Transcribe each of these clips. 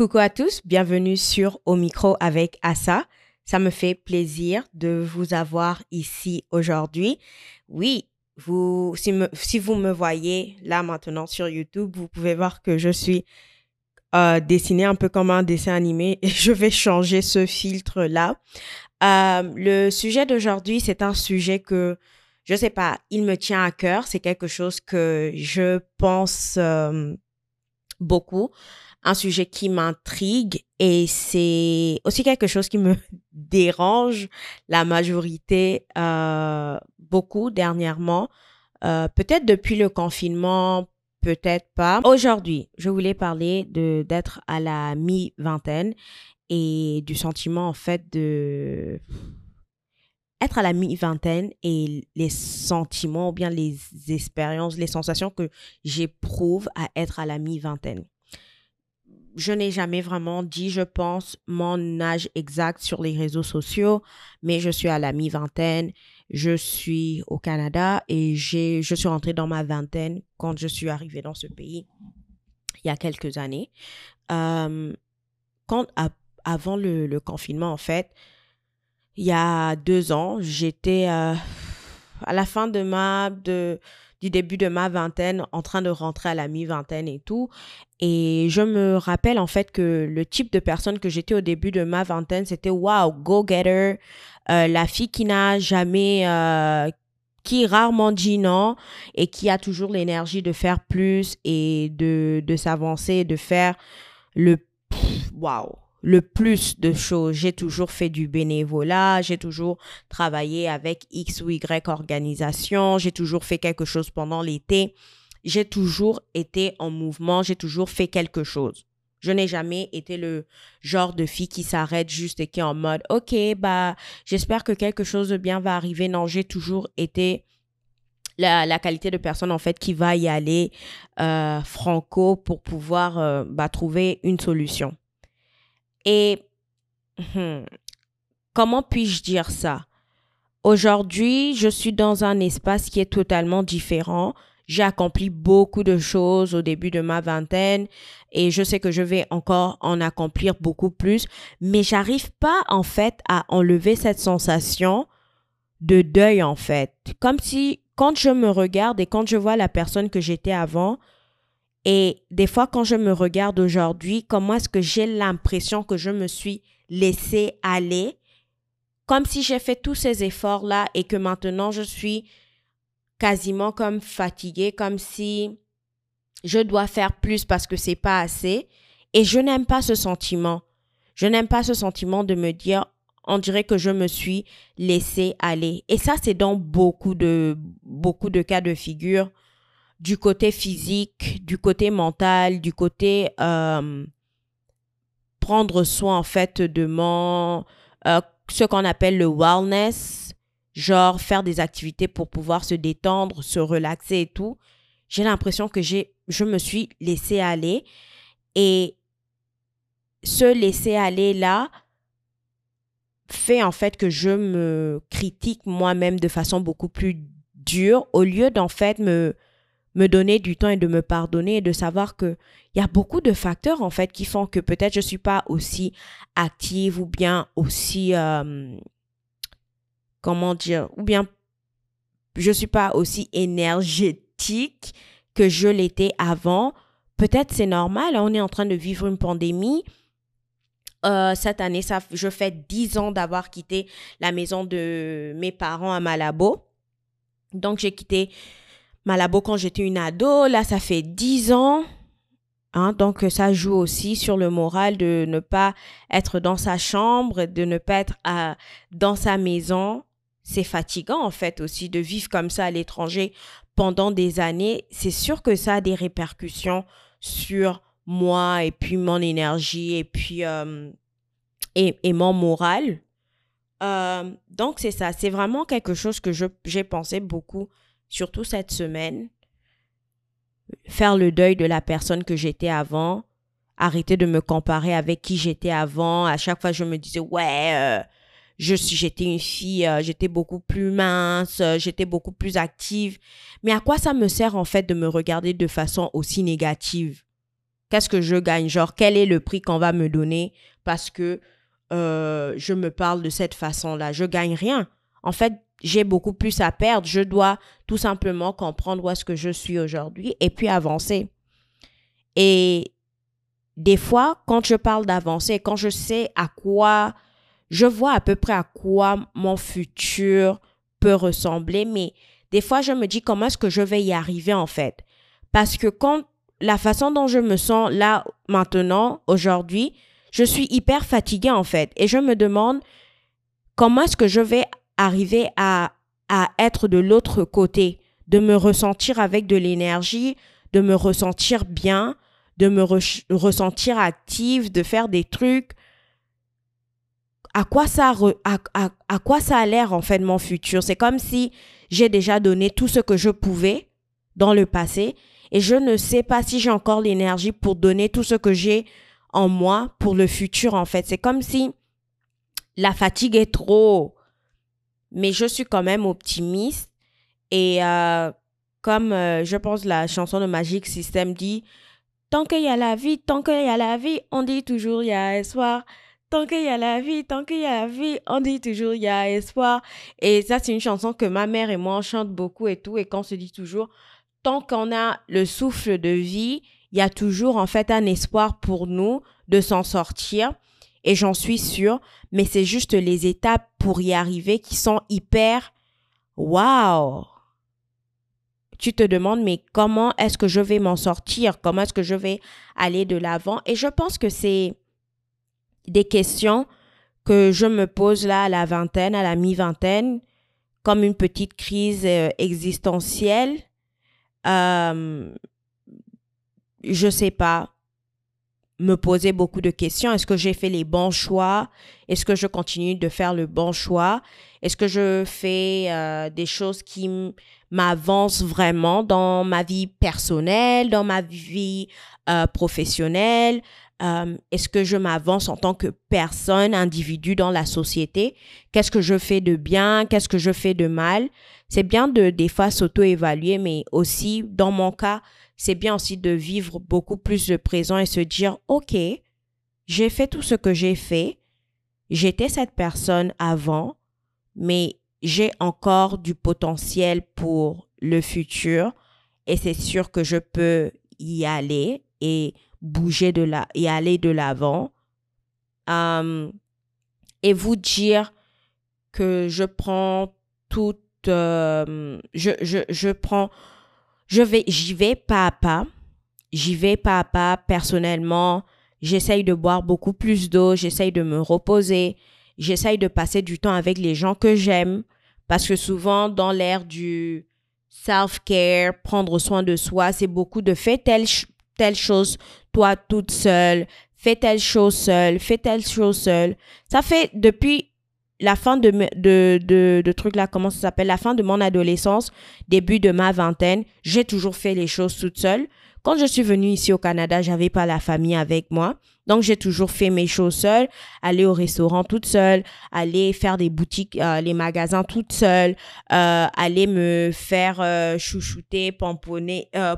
Coucou à tous, bienvenue sur Au micro avec Assa. Ça me fait plaisir de vous avoir ici aujourd'hui. Oui, vous, si, vous me voyez là maintenant sur YouTube, vous pouvez voir que je suis euh, dessinée un peu comme un dessin animé et je vais changer ce filtre-là. Euh, le sujet d'aujourd'hui, c'est un sujet que, je sais pas, il me tient à cœur. C'est quelque chose que je pense euh, beaucoup, un sujet qui m'intrigue et c'est aussi quelque chose qui me dérange la majorité, euh, beaucoup dernièrement. Euh, peut-être depuis le confinement, peut-être pas. Aujourd'hui, je voulais parler de d'être à la mi-vingtaine et du sentiment en fait de être à la mi-vingtaine et les sentiments ou bien les expériences, les sensations que j'éprouve à être à la mi-vingtaine. Je n'ai jamais vraiment dit, je pense, mon âge exact sur les réseaux sociaux, mais je suis à la mi-vingtaine, je suis au Canada et je suis rentrée dans ma vingtaine quand je suis arrivée dans ce pays il y a quelques années. Euh, quand, avant le, le confinement, en fait, il y a deux ans, j'étais euh, à la fin de ma, de, du début de ma vingtaine, en train de rentrer à la mi-vingtaine et tout. Et je me rappelle en fait que le type de personne que j'étais au début de ma vingtaine, c'était wow, go-getter, euh, la fille qui n'a jamais, euh, qui rarement dit non et qui a toujours l'énergie de faire plus et de, de s'avancer, de faire le wow, le plus de choses. J'ai toujours fait du bénévolat, j'ai toujours travaillé avec X ou Y organisation, j'ai toujours fait quelque chose pendant l'été. J'ai toujours été en mouvement, j'ai toujours fait quelque chose. Je n'ai jamais été le genre de fille qui s'arrête juste et qui est en mode OK, bah j'espère que quelque chose de bien va arriver. Non, j'ai toujours été la, la qualité de personne en fait qui va y aller euh, franco pour pouvoir euh, bah, trouver une solution. Et hmm, comment puis-je dire ça? Aujourd'hui, je suis dans un espace qui est totalement différent. J'ai accompli beaucoup de choses au début de ma vingtaine et je sais que je vais encore en accomplir beaucoup plus, mais j'arrive pas en fait à enlever cette sensation de deuil en fait. Comme si quand je me regarde et quand je vois la personne que j'étais avant, et des fois, quand je me regarde aujourd'hui, comment est-ce que j'ai l'impression que je me suis laissée aller, comme si j'ai fait tous ces efforts-là et que maintenant je suis quasiment comme fatiguée, comme si je dois faire plus parce que c'est pas assez. Et je n'aime pas ce sentiment. Je n'aime pas ce sentiment de me dire, on dirait que je me suis laissée aller. Et ça, c'est dans beaucoup de, beaucoup de cas de figure du côté physique, du côté mental, du côté euh, prendre soin en fait de mon euh, ce qu'on appelle le wellness, genre faire des activités pour pouvoir se détendre, se relaxer et tout. J'ai l'impression que j'ai je me suis laissée aller et ce laisser aller là fait en fait que je me critique moi-même de façon beaucoup plus dure au lieu d'en fait me me donner du temps et de me pardonner et de savoir que il y a beaucoup de facteurs en fait qui font que peut-être je suis pas aussi active ou bien aussi euh, comment dire ou bien je suis pas aussi énergétique que je l'étais avant. Peut-être c'est normal, on est en train de vivre une pandémie. Euh, cette année, ça, je fais 10 ans d'avoir quitté la maison de mes parents à Malabo. Donc, j'ai quitté Malabo quand j'étais une ado. Là, ça fait 10 ans. Hein, donc, ça joue aussi sur le moral de ne pas être dans sa chambre, de ne pas être à, dans sa maison. C'est fatigant, en fait, aussi de vivre comme ça à l'étranger pendant des années. C'est sûr que ça a des répercussions sur moi et puis mon énergie et puis euh, et, et mon moral. Euh, donc, c'est ça. C'est vraiment quelque chose que j'ai pensé beaucoup, surtout cette semaine. Faire le deuil de la personne que j'étais avant. Arrêter de me comparer avec qui j'étais avant. À chaque fois, je me disais, ouais, euh, je suis, j'étais une fille, euh, j'étais beaucoup plus mince, euh, j'étais beaucoup plus active. Mais à quoi ça me sert, en fait, de me regarder de façon aussi négative? Qu'est-ce que je gagne? Genre, quel est le prix qu'on va me donner parce que je me parle de cette façon-là? Je gagne rien. En fait, j'ai beaucoup plus à perdre. Je dois tout simplement comprendre où est-ce que je suis aujourd'hui et puis avancer. Et des fois, quand je parle d'avancer, quand je sais à quoi, je vois à peu près à quoi mon futur peut ressembler, mais des fois, je me dis comment est-ce que je vais y arriver en fait. Parce que quand la façon dont je me sens là maintenant, aujourd'hui, je suis hyper fatiguée en fait. Et je me demande comment est-ce que je vais arriver à, à être de l'autre côté, de me ressentir avec de l'énergie, de me ressentir bien, de me ressentir active, de faire des trucs. À quoi ça, à, à quoi ça a l'air en fait mon futur? C'est comme si j'ai déjà donné tout ce que je pouvais dans le passé et je ne sais pas si j'ai encore l'énergie pour donner tout ce que j'ai en moi pour le futur en fait. C'est comme si la fatigue est trop, mais je suis quand même optimiste et euh, comme euh, je pense la chanson de Magic System dit, tant qu'il y a la vie, tant qu'il y a la vie, on dit toujours il y a espoir. Tant qu'il y a la vie, tant qu'il y a la vie, on dit toujours il y a espoir. Et ça, c'est une chanson que ma mère et moi, on beaucoup et tout. Et qu'on se dit toujours, tant qu'on a le souffle de vie, il y a toujours en fait un espoir pour nous de s'en sortir. Et j'en suis sûre. Mais c'est juste les étapes pour y arriver qui sont hyper waouh. Tu te demandes, mais comment est-ce que je vais m'en sortir? Comment est-ce que je vais aller de l'avant? Et je pense que c'est des questions que je me pose là à la vingtaine, à la mi-vingtaine, comme une petite crise euh, existentielle. Euh, je sais pas, me poser beaucoup de questions. Est-ce que j'ai fait les bons choix? Est-ce que je continue de faire le bon choix? Est-ce que je fais euh, des choses qui m'avancent vraiment dans ma vie personnelle, dans ma vie euh, professionnelle? Euh, est-ce que je m'avance en tant que personne, individu dans la société? Qu'est-ce que je fais de bien? Qu'est-ce que je fais de mal? C'est bien de des fois s'auto-évaluer, mais aussi, dans mon cas, c'est bien aussi de vivre beaucoup plus le présent et se dire, OK, j'ai fait tout ce que j'ai fait. J'étais cette personne avant, mais j'ai encore du potentiel pour le futur et c'est sûr que je peux y aller et bouger de là et aller de l'avant. Euh, et vous dire que je prends toute, euh, je, je, je prends, je vais, j'y vais pas à pas. J'y vais pas à pas personnellement. J'essaye de boire beaucoup plus d'eau. J'essaye de me reposer. J'essaye de passer du temps avec les gens que j'aime. Parce que souvent, dans l'ère du self-care, prendre soin de soi, c'est beaucoup de faire telle, telle chose toi toute seule, fais telle chose seule, fais telle chose seule. Ça fait depuis la fin de, de, de, de truc là, comment ça s'appelle, la fin de mon adolescence, début de ma vingtaine, j'ai toujours fait les choses toute seule. Quand je suis venue ici au Canada, j'avais pas la famille avec moi. Donc, j'ai toujours fait mes choses seule, aller au restaurant toute seule, aller faire des boutiques, euh, les magasins toute seule, euh, aller me faire euh, chouchouter, pomponner, euh,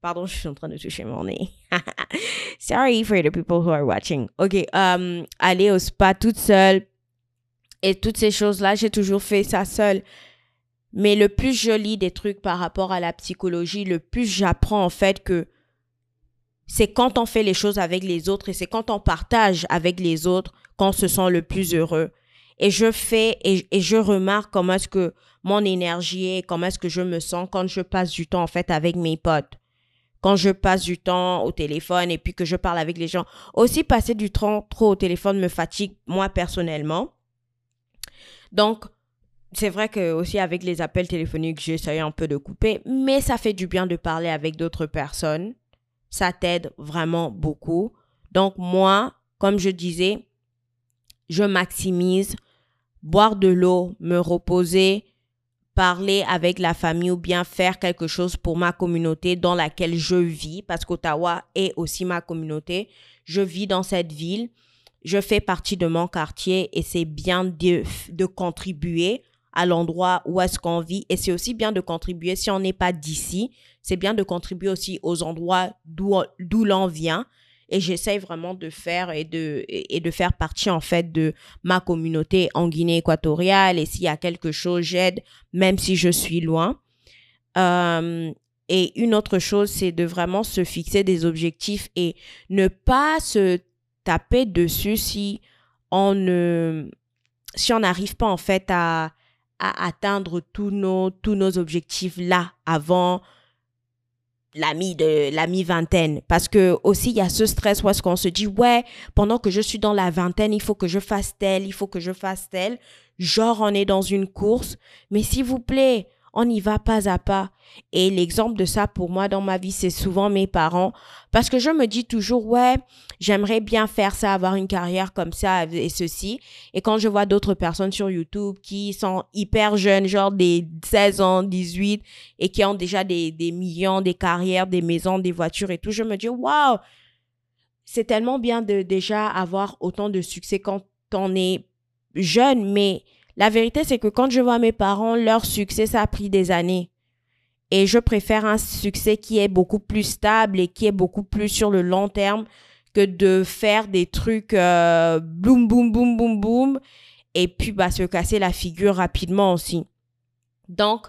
Pardon, je suis en train de toucher mon nez. Sorry for the people who are watching. Ok, um, aller au spa toute seule. Et toutes ces choses-là, j'ai toujours fait ça seule. Mais le plus joli des trucs par rapport à la psychologie, le plus j'apprends en fait que c'est quand on fait les choses avec les autres et c'est quand on partage avec les autres qu'on se sent le plus heureux. Et je fais et, et je remarque comment est-ce que mon énergie est, comment est-ce que je me sens quand je passe du temps en fait avec mes potes quand je passe du temps au téléphone et puis que je parle avec les gens. Aussi, passer du temps trop au téléphone me fatigue, moi, personnellement. Donc, c'est vrai que aussi avec les appels téléphoniques, j'essaye un peu de couper, mais ça fait du bien de parler avec d'autres personnes. Ça t'aide vraiment beaucoup. Donc, moi, comme je disais, je maximise boire de l'eau, me reposer, parler avec la famille ou bien faire quelque chose pour ma communauté dans laquelle je vis, parce qu'Ottawa est aussi ma communauté. Je vis dans cette ville, je fais partie de mon quartier et c'est bien de, de contribuer à l'endroit où est-ce qu'on vit. Et c'est aussi bien de contribuer, si on n'est pas d'ici, c'est bien de contribuer aussi aux endroits d'où l'on vient. Et j'essaye vraiment de faire et de, et de faire partie, en fait, de ma communauté en Guinée équatoriale. Et s'il y a quelque chose, j'aide, même si je suis loin. Euh, et une autre chose, c'est de vraiment se fixer des objectifs et ne pas se taper dessus si on ne, si on n'arrive pas en fait à, à atteindre tous nos, tous nos objectifs là avant la mi de la mi vingtaine. Parce que aussi il y a ce stress où est-ce qu'on se dit ouais pendant que je suis dans la vingtaine il faut que je fasse tel il faut que je fasse tel. Genre on est dans une course. Mais s'il vous plaît on y va pas à pas. Et l'exemple de ça pour moi dans ma vie, c'est souvent mes parents. Parce que je me dis toujours, ouais, j'aimerais bien faire ça, avoir une carrière comme ça et ceci. Et quand je vois d'autres personnes sur YouTube qui sont hyper jeunes, genre des 16 ans, 18, et qui ont déjà des, des millions, des carrières, des maisons, des voitures et tout, je me dis, waouh, c'est tellement bien de déjà avoir autant de succès quand on est jeune, mais la vérité, c'est que quand je vois mes parents, leur succès, ça a pris des années. Et je préfère un succès qui est beaucoup plus stable et qui est beaucoup plus sur le long terme que de faire des trucs euh, boum, boum, boum, boum, boum, et puis bah, se casser la figure rapidement aussi. Donc,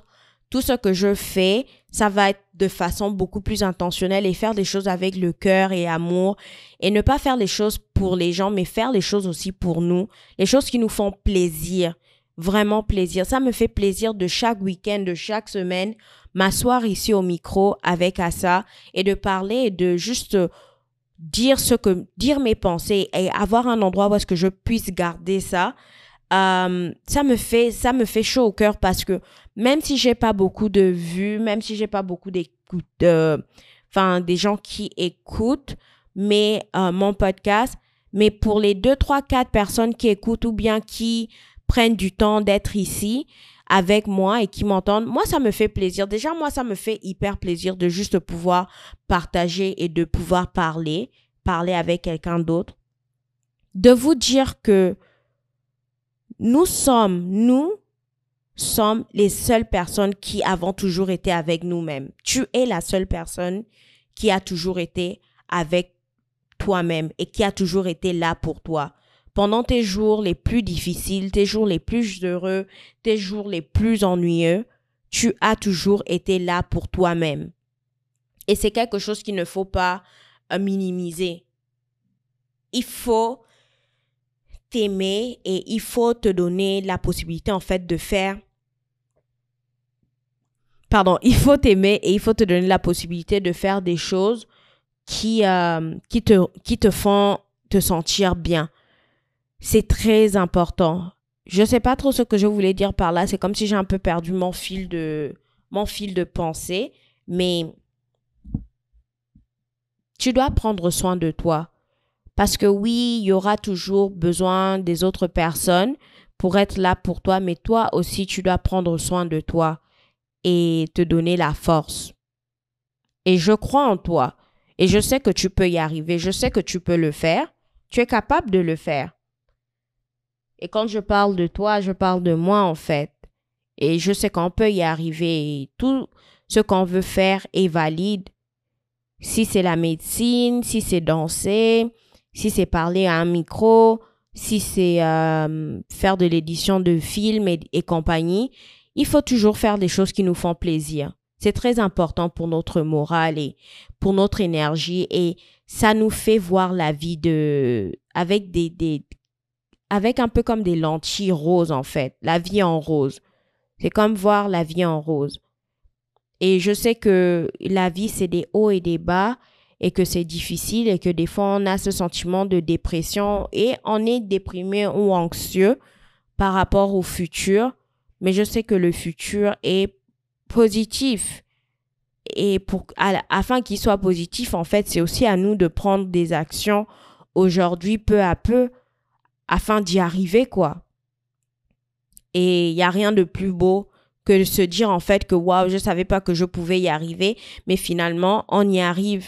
tout ce que je fais, ça va être de façon beaucoup plus intentionnelle et faire des choses avec le cœur et amour et ne pas faire les choses pour les gens, mais faire les choses aussi pour nous, les choses qui nous font plaisir vraiment plaisir. Ça me fait plaisir de chaque week-end, de chaque semaine, m'asseoir ici au micro avec Assa et de parler et de juste dire ce que, dire mes pensées et avoir un endroit où est-ce que je puisse garder ça. Euh, ça me fait, ça me fait chaud au cœur parce que même si j'ai pas beaucoup de vues, même si j'ai pas beaucoup d'écoute, euh, enfin, des gens qui écoutent, euh, mon podcast, mais pour les deux, trois, quatre personnes qui écoutent ou bien qui prennent du temps d'être ici avec moi et qui m'entendent, moi, ça me fait plaisir. Déjà, moi, ça me fait hyper plaisir de juste pouvoir partager et de pouvoir parler, parler avec quelqu'un d'autre. De vous dire que nous sommes, nous sommes les seules personnes qui avons toujours été avec nous-mêmes. Tu es la seule personne qui a toujours été avec toi-même et qui a toujours été là pour toi pendant tes jours les plus difficiles, tes jours les plus heureux, tes jours les plus ennuyeux, tu as toujours été là pour toi-même. Et c'est quelque chose qu'il ne faut pas euh, minimiser. Il faut t'aimer et il faut te donner la possibilité en fait de faire pardon, il faut t'aimer et il faut te donner la possibilité de faire des choses qui, euh, qui, te, qui te font te sentir bien. C'est très important. Je sais pas trop ce que je voulais dire par là. C'est comme si j'ai un peu perdu mon fil de, mon fil de pensée. Mais tu dois prendre soin de toi. Parce que oui, il y aura toujours besoin des autres personnes pour être là pour toi, mais toi aussi, tu dois prendre soin de toi et te donner la force. Et je crois en toi. Et je sais que tu peux y arriver. Je sais que tu peux le faire. Tu es capable de le faire. Et quand je parle de toi, je parle de moi en fait. Et je sais qu'on peut y arriver. tout ce qu'on veut faire est valide. Si c'est la médecine, si c'est danser, si c'est parler à un micro, si c'est euh, faire de l'édition de films et, compagnie, il faut toujours faire des choses qui nous font plaisir. C'est très important pour notre morale et pour notre énergie et ça nous fait voir la vie de avec des avec un peu comme des lentilles roses en fait, la vie en rose. C'est comme voir la vie en rose. Et je sais que la vie, c'est des hauts et des bas et que c'est difficile et que des fois, on a ce sentiment de dépression et on est déprimé ou anxieux par rapport au futur. Mais je sais que le futur est positif. Et pour, afin qu'il soit positif, en fait, c'est aussi à nous de prendre des actions aujourd'hui, peu à peu, afin d'y arriver, quoi. Et il n'y a rien de plus beau que de se dire en fait que waouh, je savais pas que je pouvais y arriver, mais finalement, on y arrive.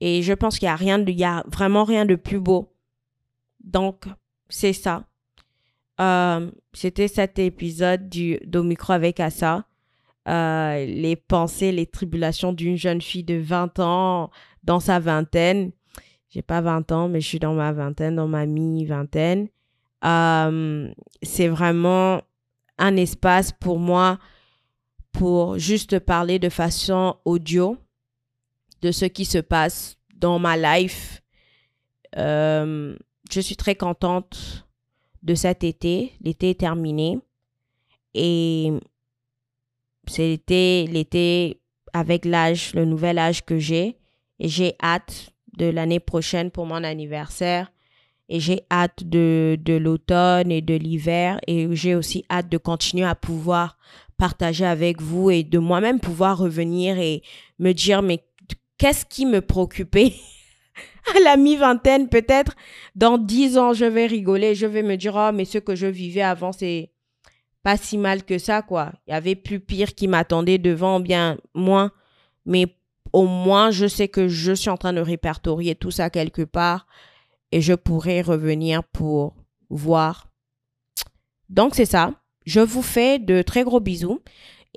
Et je pense qu'il y a a vraiment rien de plus beau. Donc, c'est ça. Euh, c'était cet épisode du d'Omicro avec Assa. Euh, les pensées, les tribulations d'une jeune fille de 20 ans dans sa vingtaine. J'ai pas 20 ans, mais je suis dans ma vingtaine, dans ma mi-vingtaine. Euh, c'est vraiment un espace pour moi pour juste parler de façon audio de ce qui se passe dans ma life. Euh, je suis très contente de cet été. L'été est terminé. Et c'était l'été avec l'âge, le nouvel âge que j'ai. Et j'ai hâte de l'année prochaine pour mon anniversaire. Et j'ai hâte de, de l'automne et de l'hiver. Et j'ai aussi hâte de continuer à pouvoir partager avec vous et de moi-même pouvoir revenir et me dire, mais qu'est-ce qui me préoccupait à la mi-vingtaine, peut-être? Dans dix ans, je vais rigoler, je vais me dire, oh, mais ce que je vivais avant, c'est pas si mal que ça, quoi. Il y avait plus pire qui m'attendait devant, bien moins. Mais au moins, je sais que je suis en train de répertorier tout ça quelque part et je pourrai revenir pour voir. Donc, c'est ça. Je vous fais de très gros bisous.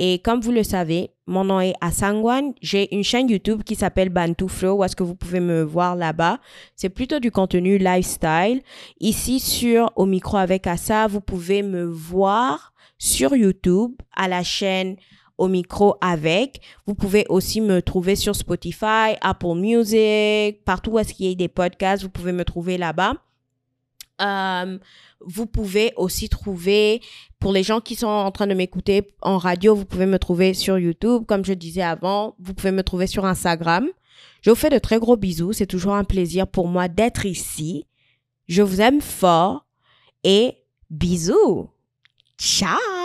Et comme vous le savez, mon nom est Asangwan. J'ai une chaîne YouTube qui s'appelle Bantu Flow, où est-ce que vous pouvez me voir là-bas? C'est plutôt du contenu lifestyle. Ici, sur Au micro avec Assa, vous pouvez me voir sur YouTube à la chaîne Au micro avec. Vous pouvez aussi me trouver sur Spotify, Apple Music, partout où est-ce qu'il y a des podcasts, vous pouvez me trouver là-bas. Euh, vous pouvez aussi trouver, pour les gens qui sont en train de m'écouter en radio, vous pouvez me trouver sur YouTube. Comme je disais avant, vous pouvez me trouver sur Instagram. Je vous fais de très gros bisous. C'est toujours un plaisir pour moi d'être ici. Je vous aime fort et bisous. Ciao